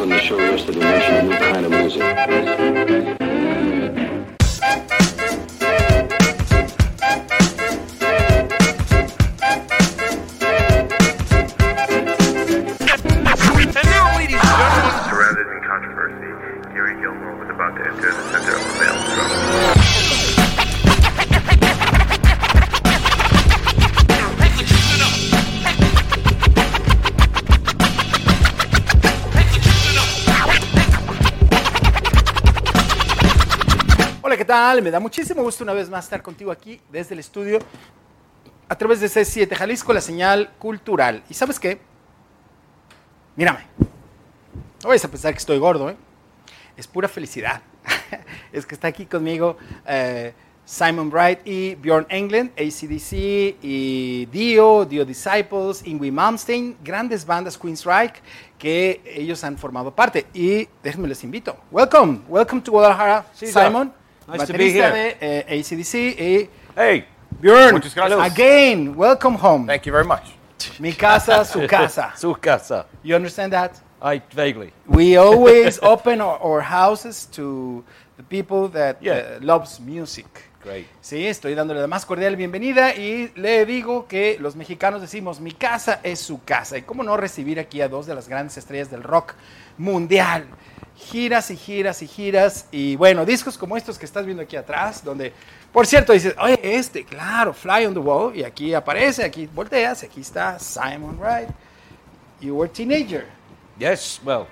on the show yesterday mentioned a new kind of music. Tal? Me da muchísimo gusto una vez más estar contigo aquí desde el estudio a través de C7 Jalisco, la señal cultural. ¿Y sabes qué? Mírame. No vayas a pensar que estoy gordo, ¿eh? Es pura felicidad. es que está aquí conmigo eh, Simon Bright y Bjorn Englund, ACDC y Dio, Dio Disciples, Ingrid Malmsteen, grandes bandas Queensryche que ellos han formado parte. Y déjenme les invito. Welcome, welcome to Guadalajara, Sí. Simon, Nice baterista de eh, ACDC y Hey, Bjorn. Muchas gracias. Again, welcome home. thank you very much. Mi casa, su casa. Su casa. You understand that? I vaguely. We always open our, our houses to the people that Yeah. uh, loves music. Great. Sí, estoy dándole la más cordial bienvenida y le digo que los mexicanos decimos, mi casa es su casa. Y cómo no recibir aquí a dos de las grandes estrellas del rock mundial. Giras y giras y giras. Y bueno, discos como estos que estás viendo aquí atrás, donde, por cierto, dices, oye, este, claro, Fly on the Wall. Y aquí aparece, aquí volteas, aquí está Simon Wright. You were a teenager. Yes, well,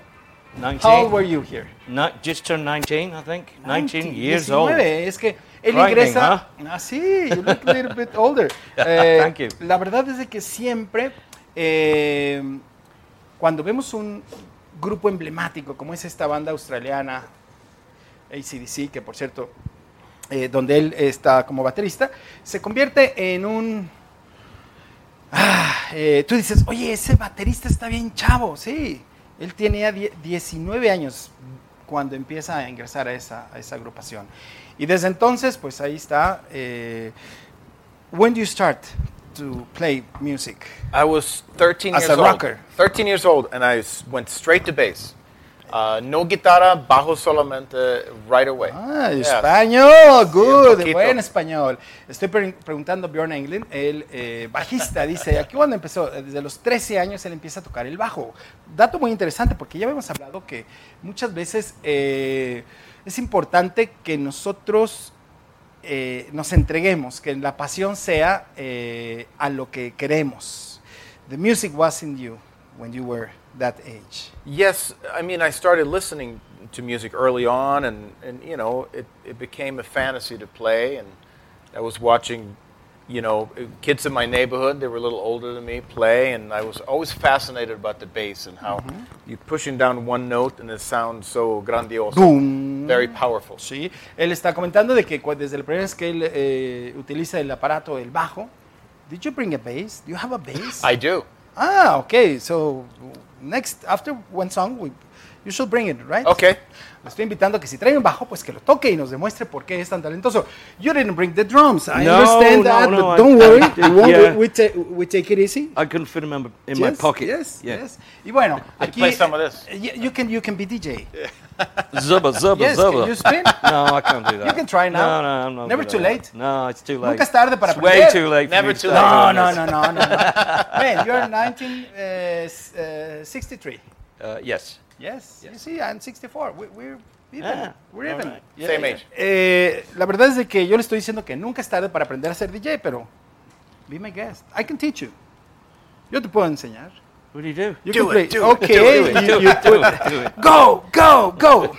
19. How old were you here? Ni- just turned 19, I think. 19 19, years 19. old. Es que él ingresa. Ah, sí, you look a little bit older. Eh, Thank you. La verdad es de que siempre, eh, cuando vemos un grupo emblemático como es esta banda australiana, ACDC, que por cierto, eh, donde él está como baterista, se convierte en un. Ah, eh, tú dices, oye, ese baterista está bien chavo, sí. Él tenía die- 19 años cuando empieza a ingresar a esa, a esa agrupación. Y desde entonces, pues ahí está. Eh, when do you start to play music? I was 13 As years a old. rocker. 13 years old, and I went straight to bass. Uh, no guitarra, bajo solamente, right away. Ah, español, good, poquito. buen español. Estoy pre- preguntando a Bjorn Englund, el eh, bajista, dice, aquí cuando empezó, Eh, desde los 13 años él empieza a tocar el bajo. Dato muy interesante porque ya habíamos hablado que muchas veces eh, es importante que nosotros eh, nos entreguemos, que la pasión sea eh, a lo que queremos. The music was in you when you were that age. Yes, I mean, I started listening to music early on, and, and you know, it, it became a fantasy to play. And I was watching, you know, kids in my neighborhood, they were a little older than me, play, and I was always fascinated about the bass and how you're pushing down one note and it sounds so grandioso, Boom. Very powerful. Sí, él está comentando de que desde la primera vez que él eh, utiliza el aparato, el bajo, did you bring a bass? Do you have a bass? I do. ah, okay. So next, after one song, we, you should bring it, right? Okay. Le estoy invitando a que si trae un bajo, pues que lo toque y nos demuestre por qué es tan talentoso. You didn't bring the drums. I No, understand no, that, no, but I- don't worry. I- we, yeah. we, ta- we take it easy. I couldn't fit them in, my- in my pocket. Yes, yeah. yes. Y bueno, aquí play some of this. eh, you, you can you can be DJ. Zubba, zubba, Yes, zubba. can you spin? No, I can't do that. You can try now. No, no, I'm not Never too late. No, it's too late. Nunca es tarde para It's way too late Never too start No, late. no, no, no, no, no. Man, you're 1963. Uh, yes. Yes. You see, I'm 64. We, we're even. Ah, we're even. right. Yeah, Same yeah. age. Eh, la verdad es de que yo le estoy diciendo que nunca es tarde para aprender a ser DJ, pero be my guest. I can teach you. Yo te puedo enseñar. What do you do? You Do can it, play. do it, okay. do it, you- do you it, do put- it, do it. Go, go, go.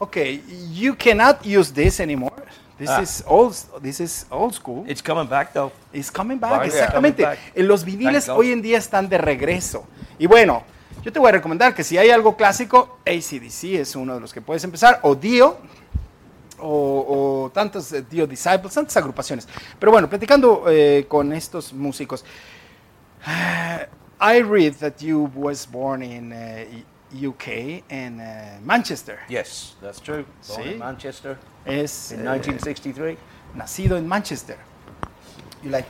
Okay, you cannot use this anymore. This Ah. is old. This is old school. It's coming back though. It's coming back, yeah. exactamente. Coming back. En los viniles hoy en día están de regreso. Y bueno, yo te voy a recomendar que si hay algo clásico, ACDC es uno de los que puedes empezar, o Dio, o, o tantos eh, Dio Disciples, tantas agrupaciones. Pero bueno, platicando eh, con estos músicos, I read that you was born in uh, UK and uh, Manchester. Yes, that's true. Born See? in Manchester Es in eh, 1963. nacido en Manchester. You like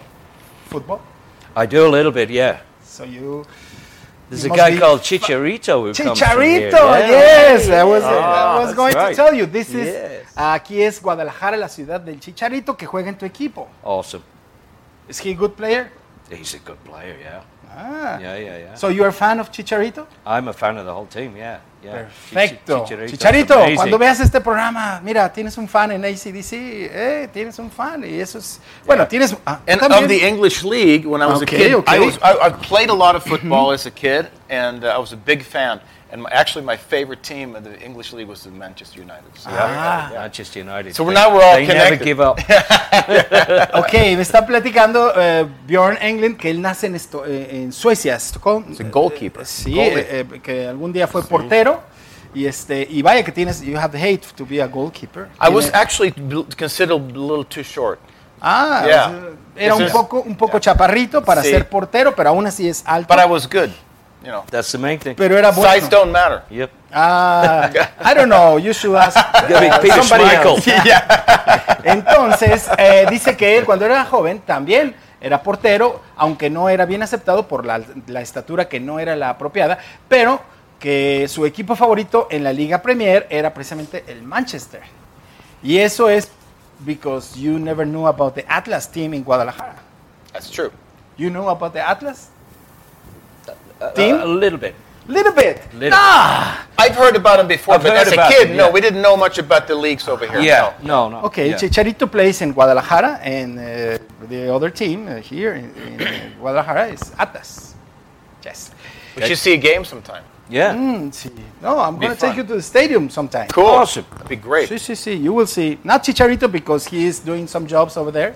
football? I do a little bit, yeah. So you There's He a guy called Chicharito who comes. Chicharito, Yeah. yes. I was, I was going right. to tell you. This is aquí es Guadalajara, la ciudad del Chicharito que juega en tu equipo. Awesome. Is he a good player? He's a good player, yeah. Ah. Yeah, yeah, yeah. So you are a fan of Chicharito? I'm a fan of the whole team, yeah. yeah. Perfecto. Chichi- Chicharito's Chicharito, amazing. cuando veas este programa, mira, tienes un fan en ACDC, eh, tienes un fan y eso es, bueno, tienes, ah, And también. of the English League, when I was Okay, a kid, okay. I was I, I played a lot of football as a kid, and uh, I was a big fan. And my, actually, my favorite team in the English League was the Manchester United. So, Ah. Manchester United. So they- now we're all they never give up. Ok, me está platicando eh, Bjorn Englund que él nace en, esto, eh, en Suecia, Estocolmo. He's a goalkeeper. Eh, sí, Goalie. eh, eh, que algún día fue portero. Y, este, y vaya que tienes, you have the hate to be a goalkeeper. I was actually considered a little too short. ah, yeah. era un poco, un poco chaparrito para Sí. ser portero, pero aún así es alto. But I was good. You know, That's the main thing. pero era bueno. size don't matter. Yep. Ah, I don't know, you should ask uh, Peter somebody Schmeichel. else. Entonces, eh, dice que él cuando era joven también era portero, aunque no era bien aceptado por la, la estatura que no era la apropiada, pero que su equipo favorito en la Liga Premier era precisamente el Manchester. Y eso es because you never knew about the Atlas team in Guadalajara. That's true. You know about the Atlas? Uh, Team? a little bit. Little bit. Little. Ah, I've heard about him before, I've but as a about kid, him, no, we didn't know much about the leagues over here. Yeah. no. No, no. Okay, yeah. Chicharito plays in Guadalajara, and uh, the other team uh, here in, in uh, Guadalajara is Atlas. Yes. We should see a game sometime. Yeah. Mm, sí. No, I'm going to take you to the stadium sometime. Cool. Awesome. That'd be great. Sí, sí, sí. You will see. Not Chicharito because he is doing some jobs over there.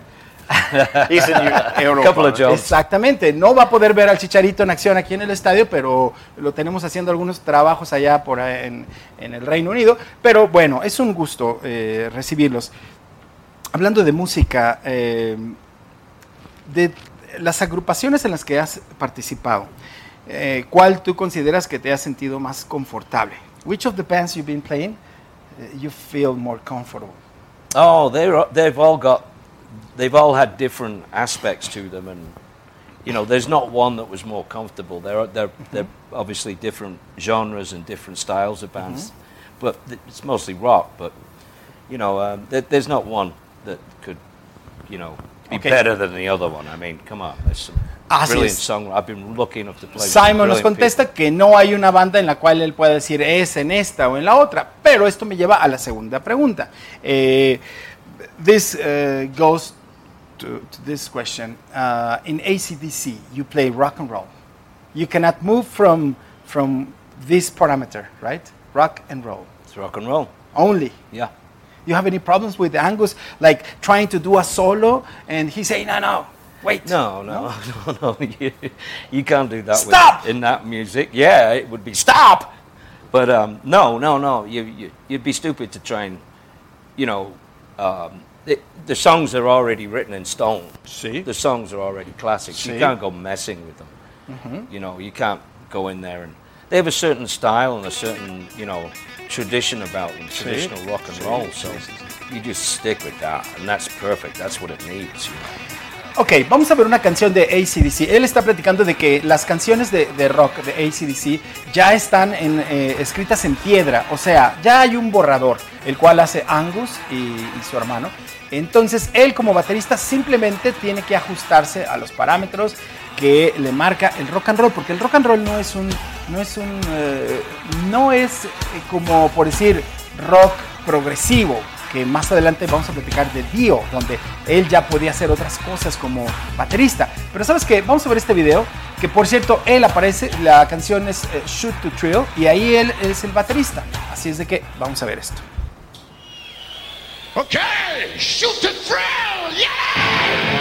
He's in Europa. Couple of jobs. Exactamente. No va a poder ver al Chicharito en acción aquí en el estadio, pero lo tenemos haciendo algunos trabajos allá por en, en el Reino Unido. Pero bueno, es un gusto eh, recibirlos. Hablando de música, eh, de las agrupaciones en las que has participado, eh, ¿cuál tú consideras que te has sentido más confortable? Which of the bands you've been playing eh, you feel more comfortable? Oh, they're they've all got they've all had different aspects to them, and you know, there's not one that was more comfortable. They're they're they're obviously different genres and different styles of bands, but th- it's mostly rock. But you know, um, there, there's not one that could you know be Okay. better than the other one. I mean, come on, there's some Así brilliant es. song. I've been lucky enough to play. Simon nos brilliant contesta que no hay una banda en la cual él pueda decir es en esta o en la otra, pero esto me lleva a la segunda pregunta. Eh, this uh, goes to, to this question. Uh, in ACDC, you play rock and roll. You cannot move from from this parameter, right? Rock and roll. It's rock and roll. only. Yeah. You have any problems with Angus, like trying to do a solo and he say no, no, wait. No, no, no, no. You, you can't do that Stop! With, in that music. Yeah, it would be stop. But um, no, no, no. You, you you'd be stupid to try and, you know, um, the, the songs are already written in stone. Sí. The songs are already classics. Sí. You can't go messing with them. You know, you can't go in there and they have a certain style and a certain, you know, tradition about them, traditional rock and roll. So you just stick with that, and that's perfect. That's what it needs. You know. Ok, vamos a ver una canción de ACDC. Él está platicando de que las canciones de, de rock de ACDC ya están en, eh, escritas en piedra, o sea, ya hay un borrador, el cual hace Angus y, y su hermano. Entonces, él como baterista simplemente tiene que ajustarse a los parámetros que le marca el rock and roll, porque el rock and roll no es un, no es un, eh, no es eh, como por decir rock progresivo, que más adelante vamos a platicar de Dio, donde él ya podía hacer otras cosas como baterista. Pero sabes que vamos a ver este video, que por cierto, él aparece, la canción es eh, Shoot to Thrill, y ahí él es el baterista. Así es de que vamos a ver esto. Okay, shoot the thrill, yeah!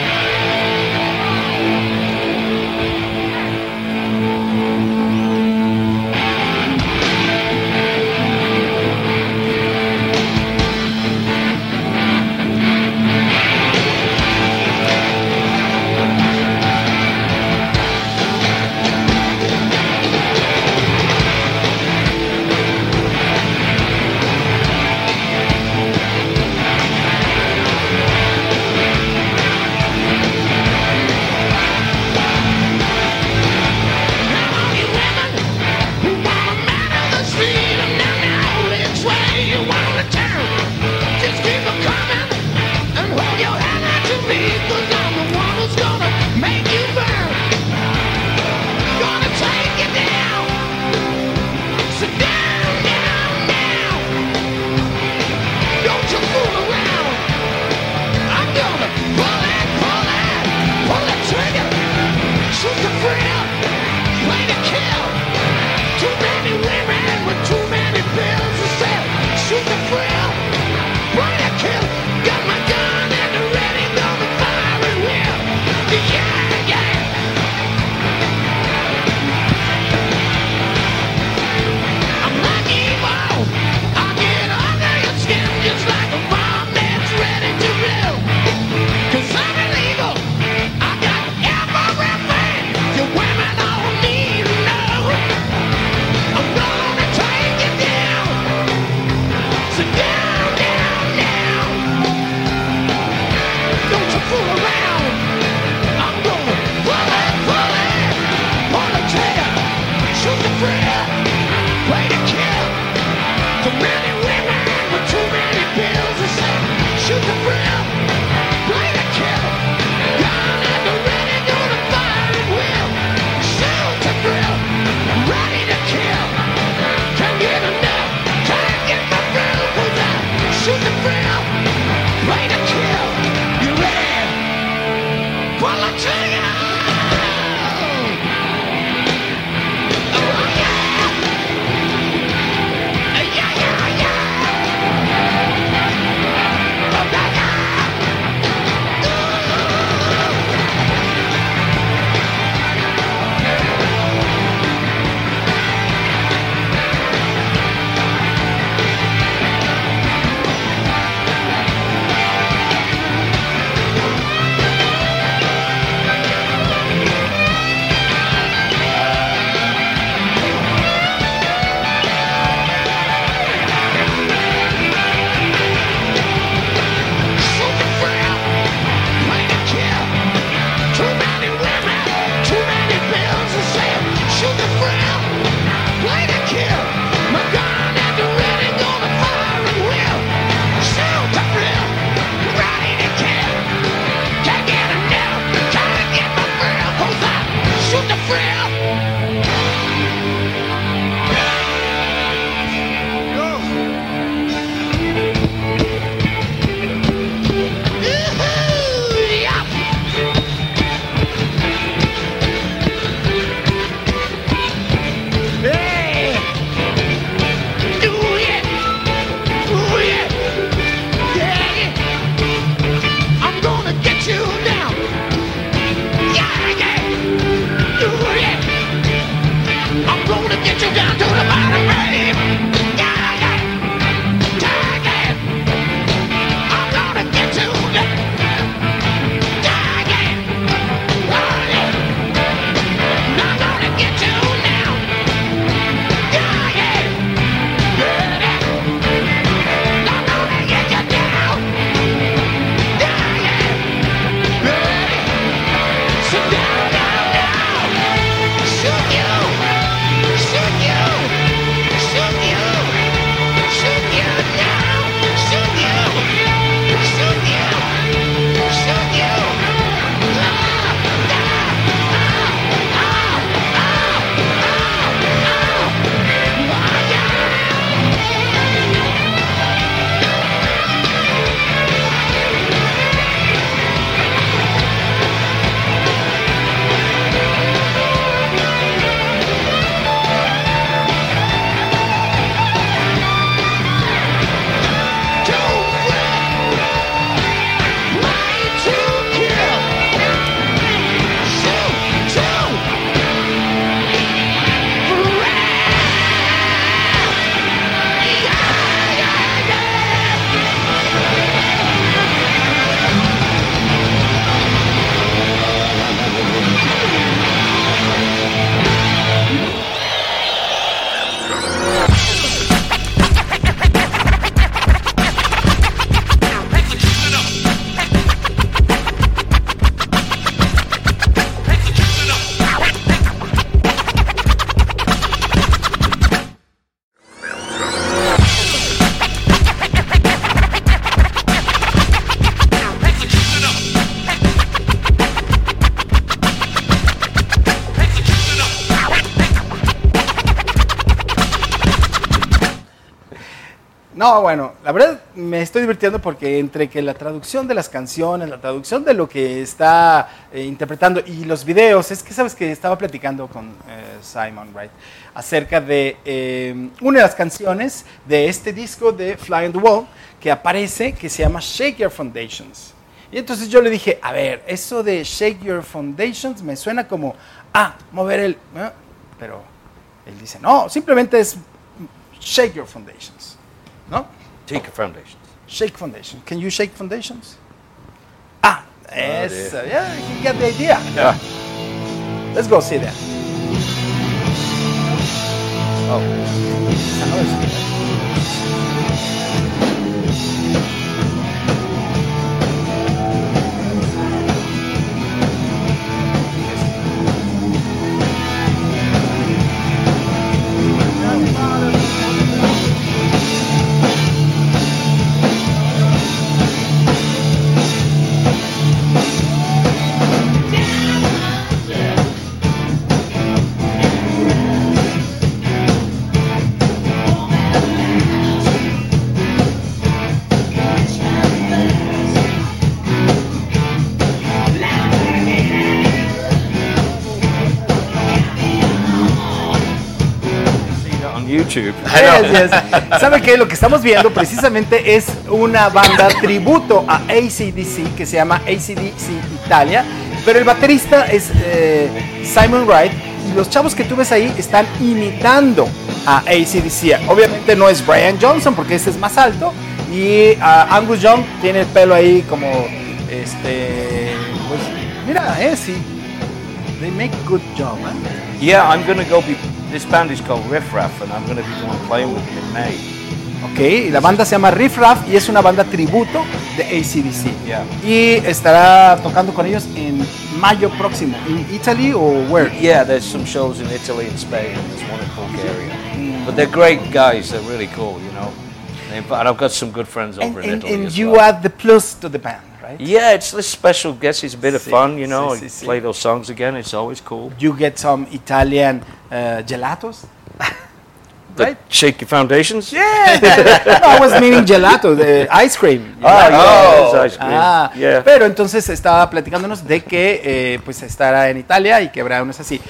Divirtiendo porque entre que la traducción de las canciones, la traducción de lo que está eh, interpretando y los videos, es que sabes que estaba platicando con eh, Simon Wright acerca de eh, una de las canciones de este disco de Fly on the Wall que aparece que se llama Shake Your Foundations. Y entonces yo le dije, a ver, eso de Shake Your Foundations me suena como, ah, mover el... Pero él dice, no, simplemente es Shake Your Foundations. ¿No? Tika Foundations. Shake foundation. Can you shake foundations? Ah, yes. eso. yeah, you get the idea. Yeah. Let's go see that. Oh. YouTube. Yes, yes. ¿Sabe qué? Lo que estamos viendo precisamente es una banda tributo a ACDC que se llama ACDC Italia, pero el baterista es eh, Simon Wright y los chavos que tú ves ahí están imitando a ACDC. Obviamente no es Brian Johnson porque este es más alto y ah, Angus Young tiene el pelo ahí como este pues mira, eh, sí. They make good job, eh. Yeah, I'm going to go be. This band is called Riff Raff, and I'm going to be going playing with them in May. Ok, la banda se llama Riff Raff y es una banda tributo de ACDC. Yeah. Y estará tocando con ellos en mayo próximo. ¿En Italy o where? Yeah, there's some shows in Italy and Spain, and there's one in Bulgaria. But they're great guys. They're really cool, you know. And I've got some good friends And, over in and- Italy and you well. add the plus to the band, right? Yeah, it's this special guest. It's a bit of fun, you know. sí, sí. Play those songs again. It's always cool. You get some Italian uh, gelatos. The Right. Shaky Foundations. Yeah, no, I was meaning gelato, the ice cream. Ah, yeah, it's ice cream. Ah, yeah. pero entonces estaba platicándonos de que eh, pues estará en Italia y que habrá unos así.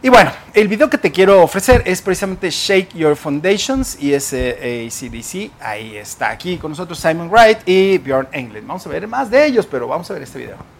Y bueno, el video que te quiero ofrecer es precisamente Shake Your Foundations y es eh, ACDC. Ahí está aquí con nosotros Simon Wright y Bjorn Englund. Vamos a ver más de ellos, pero vamos a ver este video.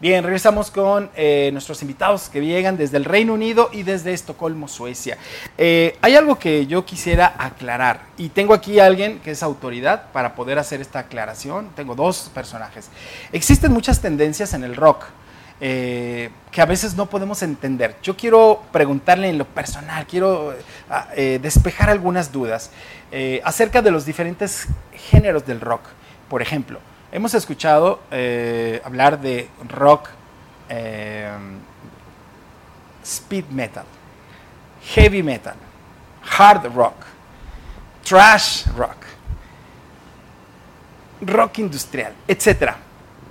Bien, regresamos con eh, nuestros invitados que llegan desde el Reino Unido y desde Estocolmo, Suecia. Eh, hay algo que yo quisiera aclarar y tengo aquí a alguien que es autoridad para poder hacer esta aclaración. Tengo dos personajes. Existen muchas tendencias en el rock eh, que a veces no podemos entender. Yo quiero preguntarle en lo personal, quiero eh, despejar algunas dudas acerca de los diferentes géneros del rock. Por ejemplo, hemos escuchado eh, hablar de rock, eh, speed metal, heavy metal, hard rock, trash rock, rock industrial, etc.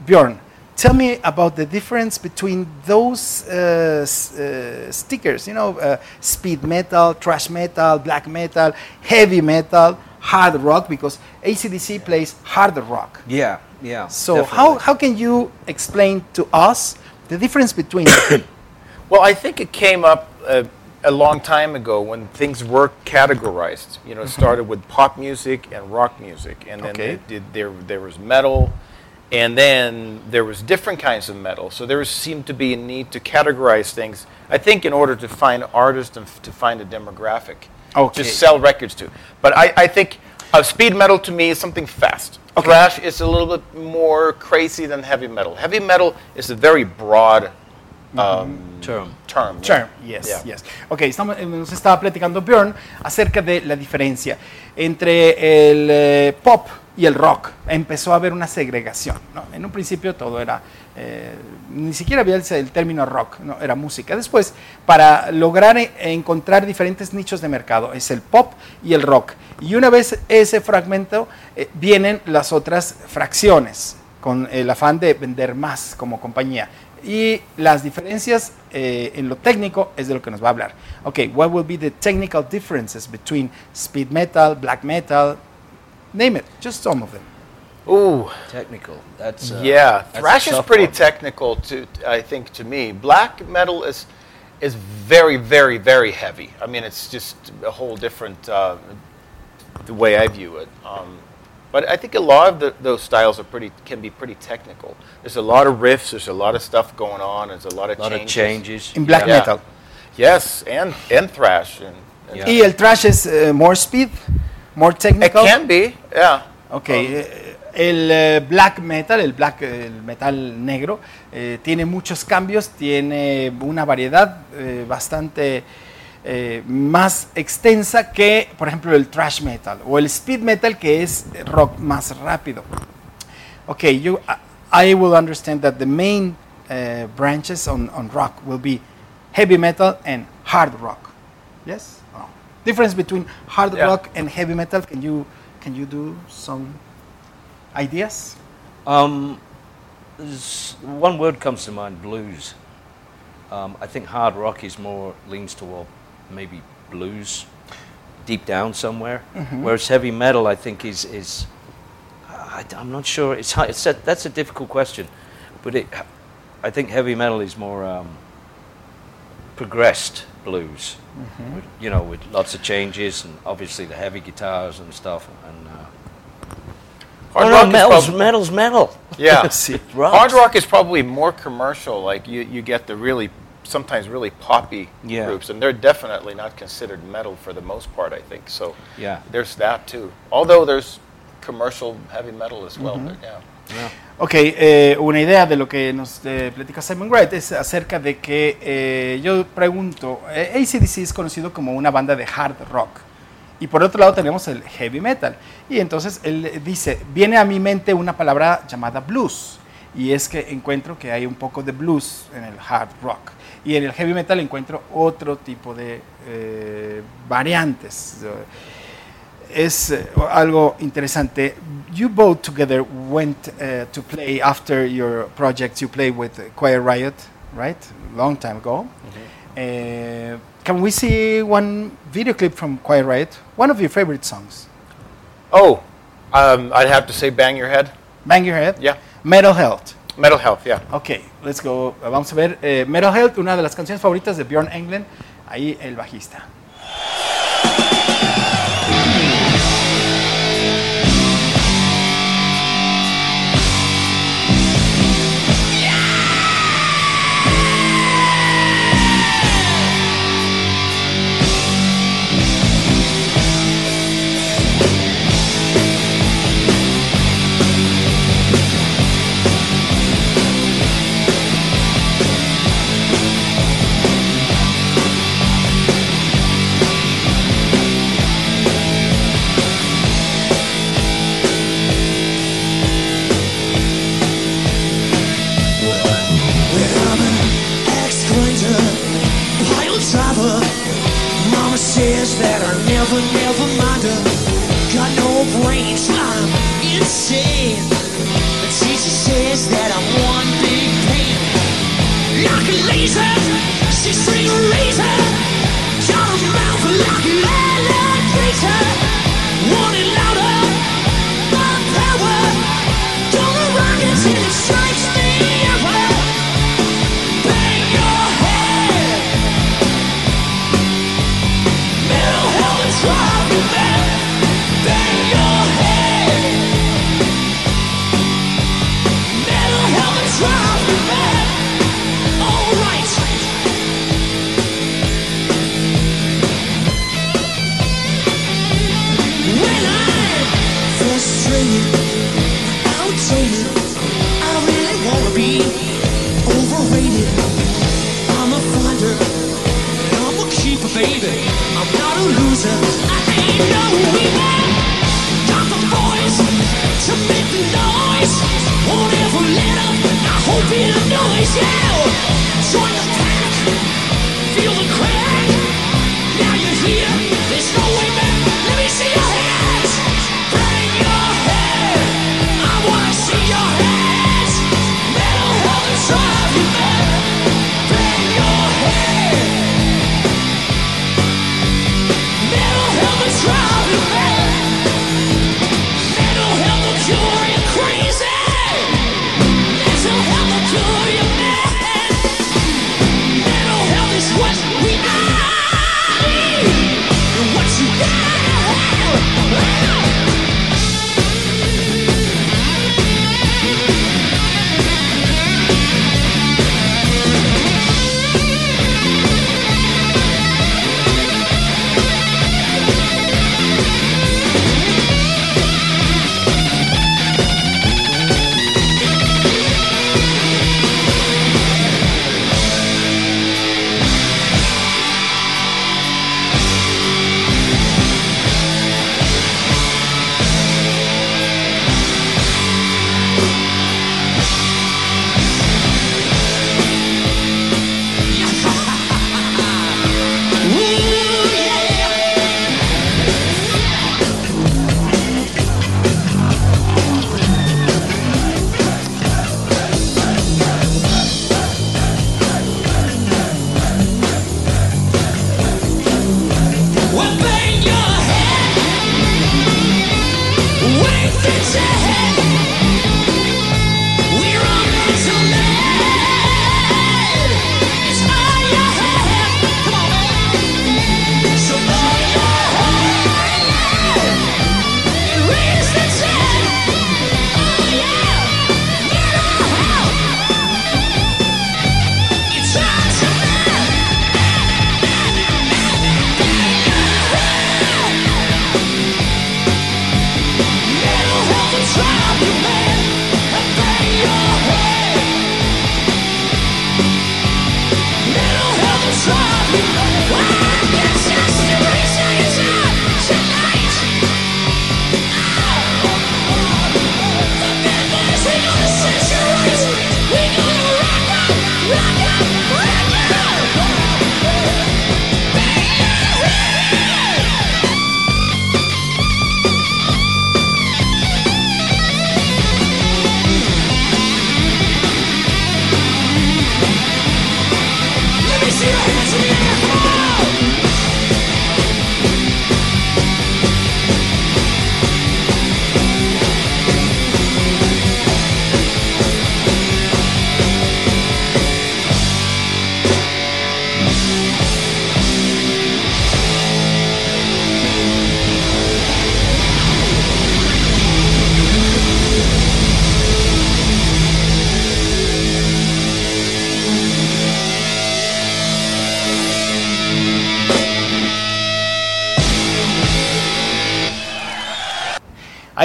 Bjorn, tell me about the difference between those uh, uh, stickers, you know, uh, speed metal, trash metal, black metal, heavy metal, hard rock, because ACDC plays hard rock. Yeah, yeah. So how, definitely. how can you explain to us the difference between Well, I think it came up uh, a long time ago when things were categorized. You know, it started with pop music and rock music, and then Okay. did, there there was metal, and then there was different kinds of metal. So there seemed to be a need to categorize things. I think in order to find artists and f- to find a demographic Okay. to sell records to. But I, I think uh, speed metal to me is something fast. Okay. Thrash is a little bit more crazy than heavy metal. Heavy metal is a very broad um, term? term. Term, yes, Yeah. yes. Ok, estamos, eh, nos estaba platicando Bjorn acerca de la diferencia entre el eh, pop y el rock. Empezó a haber una segregación. ¿no? En un principio todo era, eh, ni siquiera había el, el término rock, ¿no? era música. Después, para lograr e- encontrar diferentes nichos de mercado, es el pop y el rock. Y una vez ese fragmento, eh, vienen las otras fracciones con el afán de vender más como compañía. Y las diferencias eh, en lo técnico es de lo que nos va a hablar. Ok, what will be the technical differences between speed metal, black metal, name it, just some of them. Ooh, Technical. That's uh, yeah. that's Thrash is pretty one. technical to, I think, to me. Black metal is is very, very, very heavy. I mean, it's just a whole different uh, the way I view it. Um, but I think a lot of the, those styles are pretty can be pretty technical. There's a lot of riffs. There's a lot of stuff going on. There's a lot of A lot changes. of changes. In black Yeah. metal. Yes, and and thrash and. and Yeah. Y el thrash es eh, more speed, more technical. It technical. can be, yeah. Ok, eh, el eh, black metal, el black, el metal negro, eh, tiene muchos cambios, tiene una variedad eh, bastante eh, más extensa que, por ejemplo, el thrash metal o el speed metal, que es rock más rápido. Ok, you, I will understand that the main uh, branches on, on rock will be heavy metal and hard rock. Yes? Oh. Difference between hard Yeah. rock and heavy metal. Can you can you do some ideas? Um, one word comes to mind: blues. Um, I think hard rock is more leans toward maybe blues, deep down somewhere. Whereas heavy metal, I think, is is I, am not sure. It's, it's a, that's a difficult question, but it, I think heavy metal is more um, progressed blues. With, you know, with lots of changes and obviously the heavy guitars and stuff. And uh, Hard oh, rock no, is metal's, prob- metal's metal. Yeah. Sí. Hard rock is probably more commercial. Like you, you get the really, sometimes really poppy Yeah. groups, and they're definitely not considered metal for the most part. I think so. Yeah. There's that too. Although there's commercial heavy metal as well. but yeah. Ok, eh, una idea de lo que nos eh, platica Simon Wright es acerca de que eh, yo pregunto, eh, ACDC es conocido como una banda de hard rock y por otro lado tenemos el heavy metal y entonces él dice, viene a mi mente una palabra llamada blues y es que encuentro que hay un poco de blues en el hard rock y en el heavy metal encuentro otro tipo de eh, variantes. es eh, algo interesante. You both together went uh, to play after your project. You played with Choir Riot, right? Long time ago. Uh, can we see one video clip from Choir Riot? One of your favorite songs. Oh, um, I'd have to say "Bang Your Head." Bang Your Head. Yeah. Metal Health. Metal Health. Yeah. Ok, let's go. Vamos a ver eh, Metal Health, una de las canciones favoritas de Bjorn Englund. Ahí el bajista.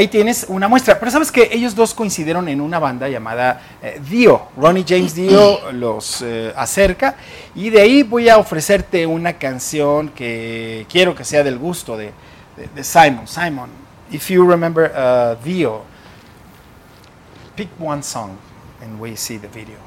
ahí tienes una muestra. Pero sabes que ellos dos coincidieron en una banda llamada eh, Dio. Ronnie James Dio los eh, acerca y de ahí voy a ofrecerte una canción que quiero que sea del gusto de, de, Simon. Simon, if you remember uh, Dio, pick one song and we see the video.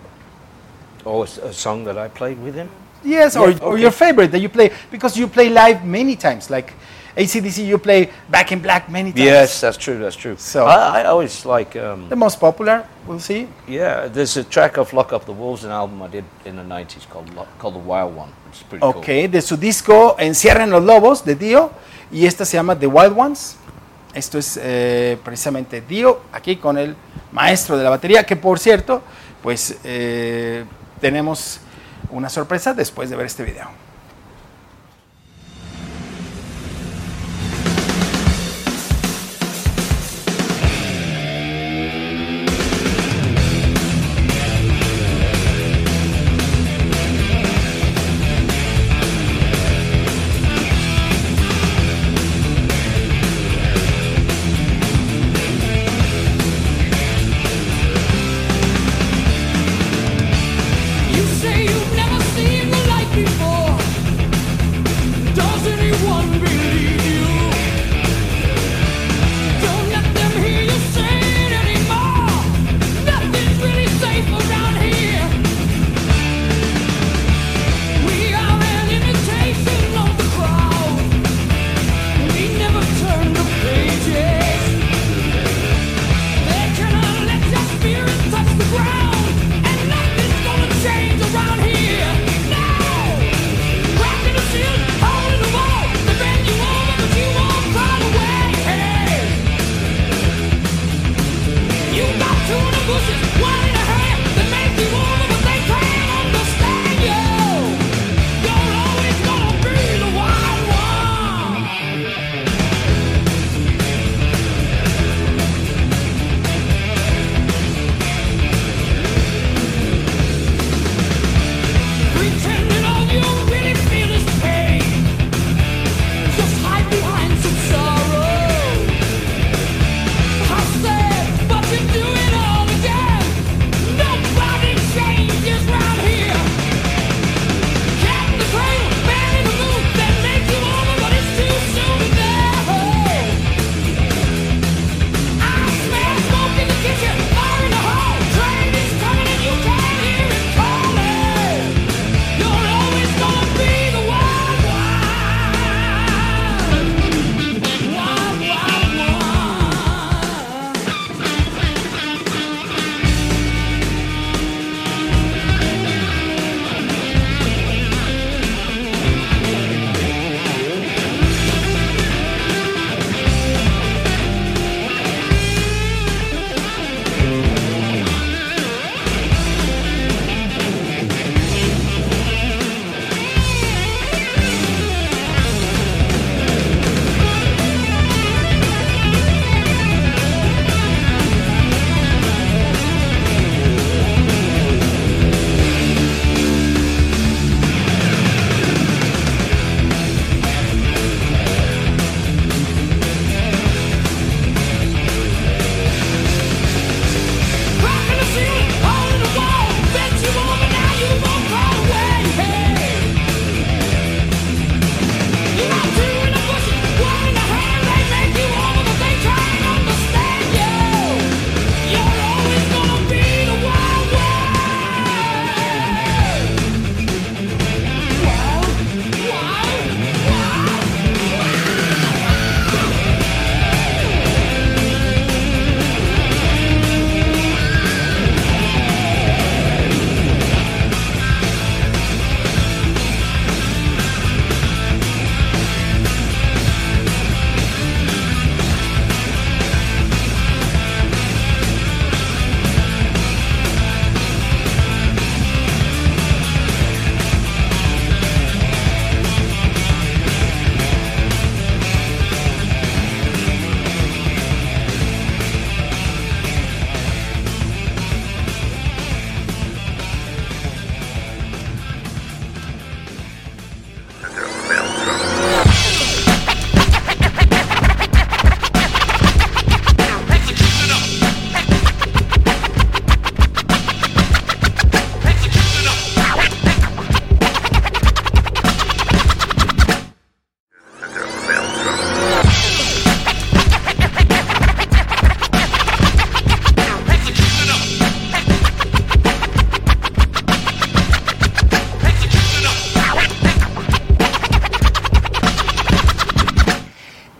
Or a song that I played with him? Yes, or, okay. or your favorite that you play, because you play live many times, like ACDC, you play Back in Black many times. Yes, that's true. That's true. So- I, I always like. Um, The most popular, we'll see. yeah, there's a track of Lock Up the Wolves, an album I did in the '90s called called The Wild One, which is pretty cool. Ok, de su disco Encierren los Lobos de Dio. Y esta se llama The Wild Ones. Esto es eh, precisamente Dio, aquí con el maestro de la batería, que por cierto, pues eh, tenemos una sorpresa después de ver este video.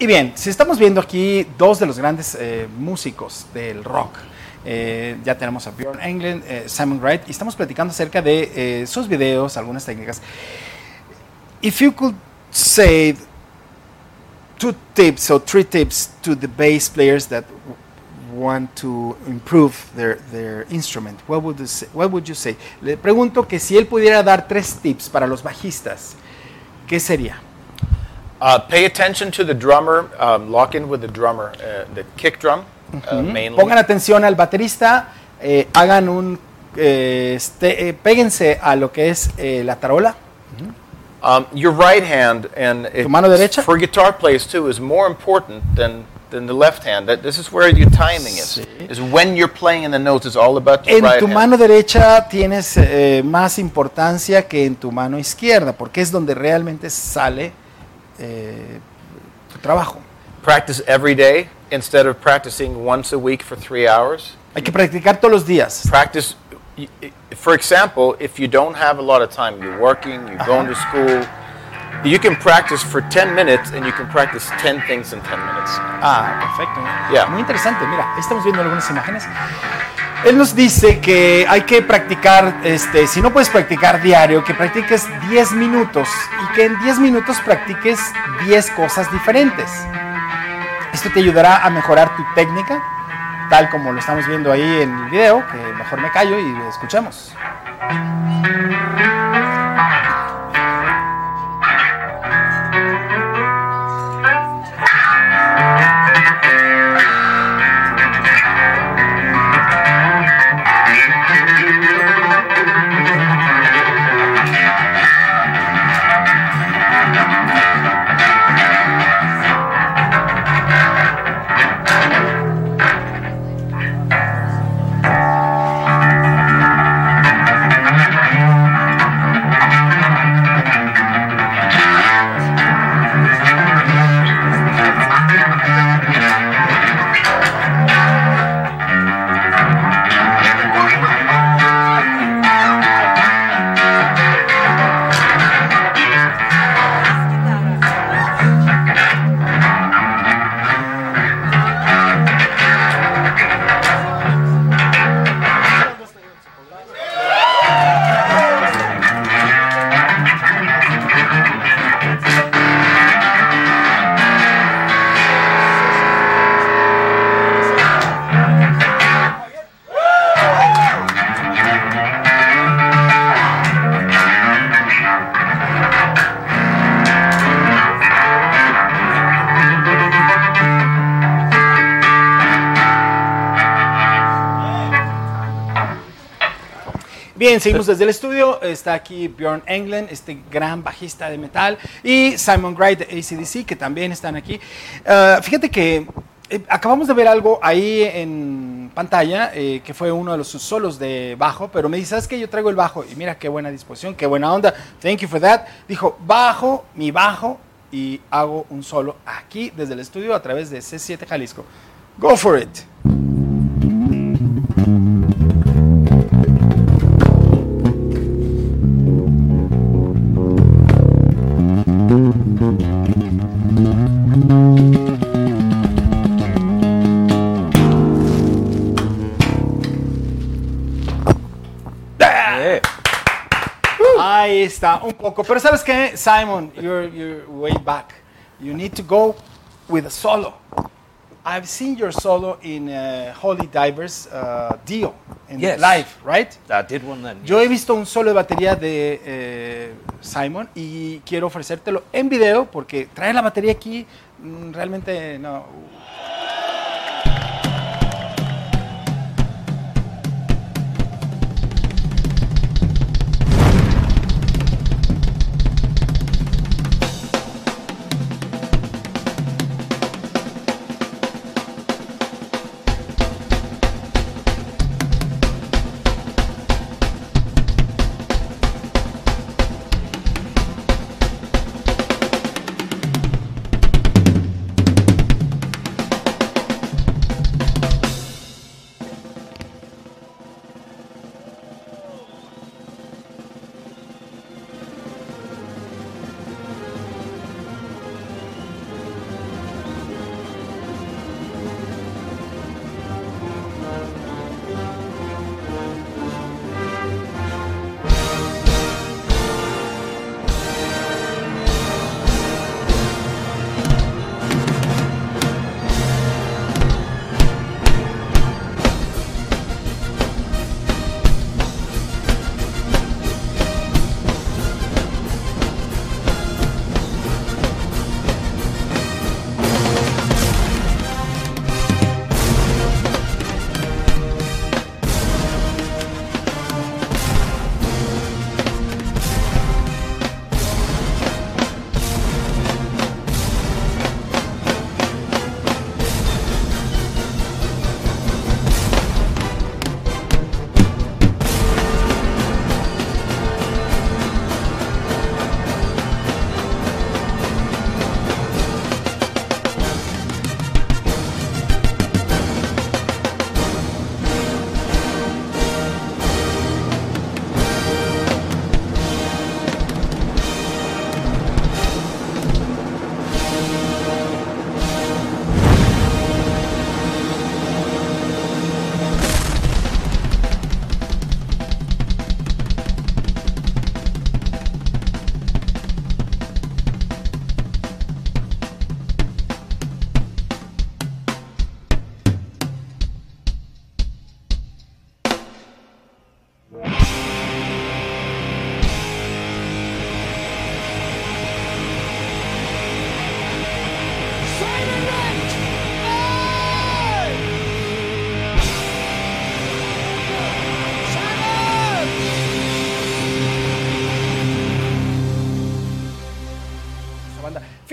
Bien, si estamos viendo aquí dos de los grandes eh, músicos del rock, eh, ya tenemos a Bjorn Englund, eh, Simon Wright, y estamos platicando acerca de eh, sus videos, algunas técnicas. If you could say two tips or three tips to the bass players that want to improve their, their instrument, what would, say, what would you say? Le pregunto que si él pudiera dar tres tips para los bajistas, ¿qué sería? Uh, pay attention to the drummer. Um, lock in with the drummer, uh, the kick drum uh, mainly. Pongan atención al baterista, eh, hagan un, eh, este, eh, péguense a lo que es eh, la tarola. Um, your right hand and it, mano derecha? for guitar players too is more important than than the left hand. That this is where your timing is. Is when you're playing in the notes. It's all about your En right tu hand. mano derecha tienes eh, más importancia que en tu mano izquierda, porque es donde realmente sale eh, tu trabajo. Practice every day instead of practicing once a week for three hours. Hay que practicar todos los días. Practice. For example, if you don't have a lot of time, you're working, you're going to school. You can practice for 10 minutes and you can practice 10 things in 10 minutes. Ah, perfecto. Yeah. Muy interesante. Mira, estamos viendo algunas imágenes. Él nos dice que hay que practicar, este, si no puedes practicar diario, que practiques 10 minutos y que en 10 minutos practiques 10 cosas diferentes. Esto te ayudará a mejorar tu técnica, tal como lo estamos viendo ahí en el video, que mejor me callo y escuchemos. Bien, seguimos desde el estudio. Está aquí Bjorn Englund, este gran bajista de metal, y Simon Wright de ACDC, que también están aquí. Ah, fíjate que eh, acabamos de ver algo ahí en pantalla, eh, que fue uno de los solos de bajo, pero me dice, ¿sabes qué? Yo traigo el bajo, y mira qué buena disposición, qué buena onda, thank you for that. Dijo, bajo, mi bajo, y hago un solo aquí desde el estudio a través de C7 Jalisco. Go for it. Un poco. Pero ¿sabes qué, Simon? You're, you're way back. You need to go with a solo. I've seen your solo in uh, Holy Divers uh, deal, in Yes. live, right? I did one then. Yo he visto un solo de batería de eh, Simon y quiero ofrecértelo en video porque traer la batería aquí mm, realmente no.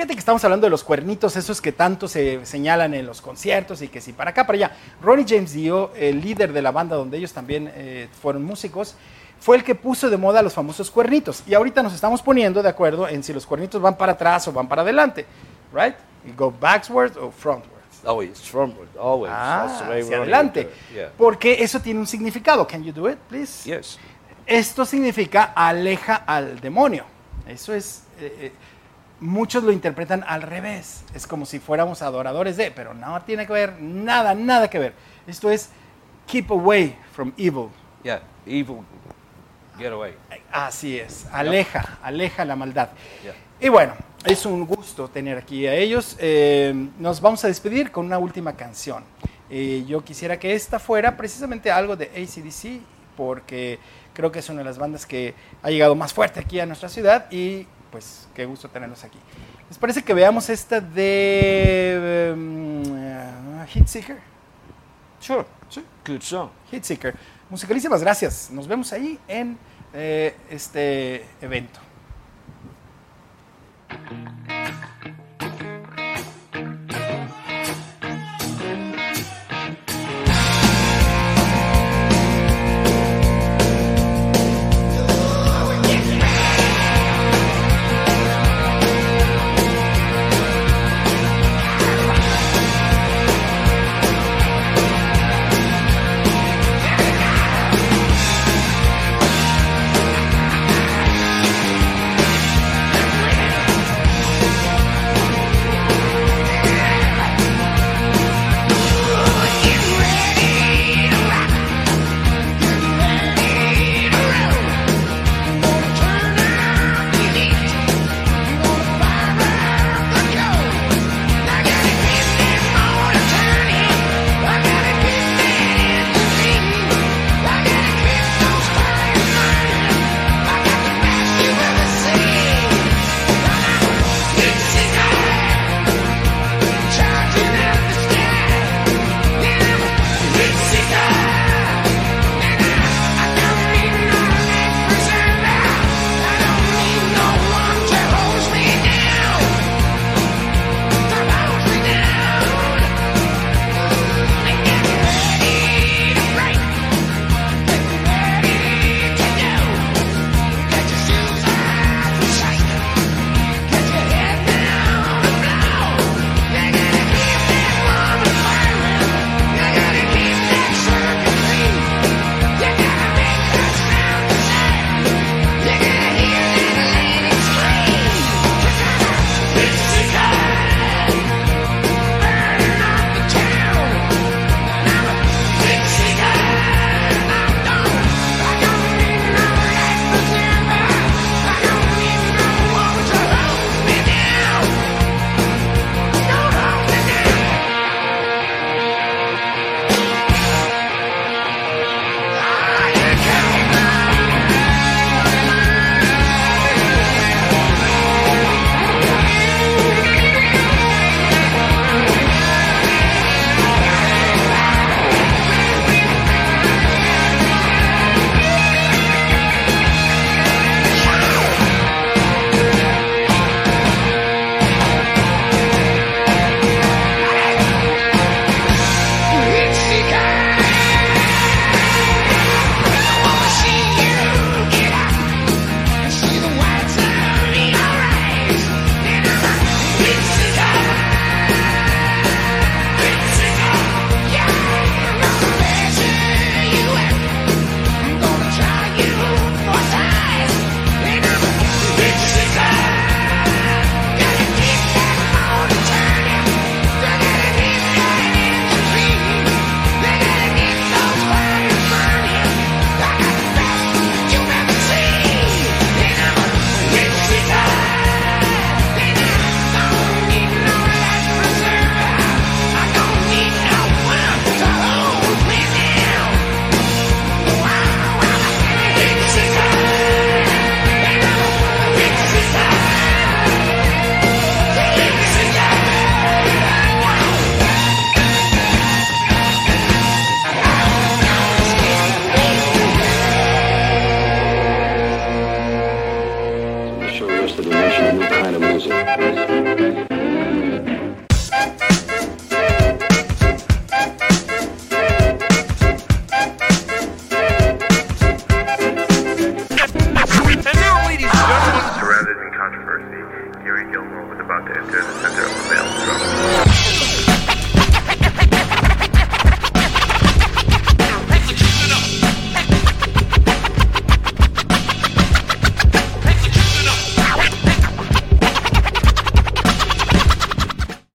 Fíjate que estamos hablando de los cuernitos, esos que tanto se señalan en los conciertos y que si para acá, para allá. Ronnie James Dio, el líder de la banda donde ellos también eh, fueron músicos, fue el que puso de moda los famosos cuernitos. Y ahorita nos estamos poniendo de acuerdo en si los cuernitos van para atrás o van para adelante. Right? You go backwards o frontwards. It's frontward, always. That's the Ah, way hacia adelante. Yeah. Porque eso tiene un significado. Can you do it, please? Yes. Esto significa aleja al demonio. Eso es. eh, eh, muchos lo interpretan al revés. Es como si fuéramos adoradores de, pero no tiene que ver, nada, nada que ver. Esto es keep away from evil. Yeah. Evil, get away. Así es, aleja, aleja la maldad. Yeah. Y bueno, es un gusto tener aquí a ellos. Eh, nos vamos a despedir con una última canción. Eh, yo quisiera que esta fuera precisamente algo de ACDC, porque creo que es una de las bandas que ha llegado más fuerte aquí a nuestra ciudad y pues qué gusto tenerlos aquí. ¿Les parece que veamos esta de um, uh, Hit Sure. Sí, good show. hitseeker Musicalísimas gracias. Nos vemos ahí en eh, este evento.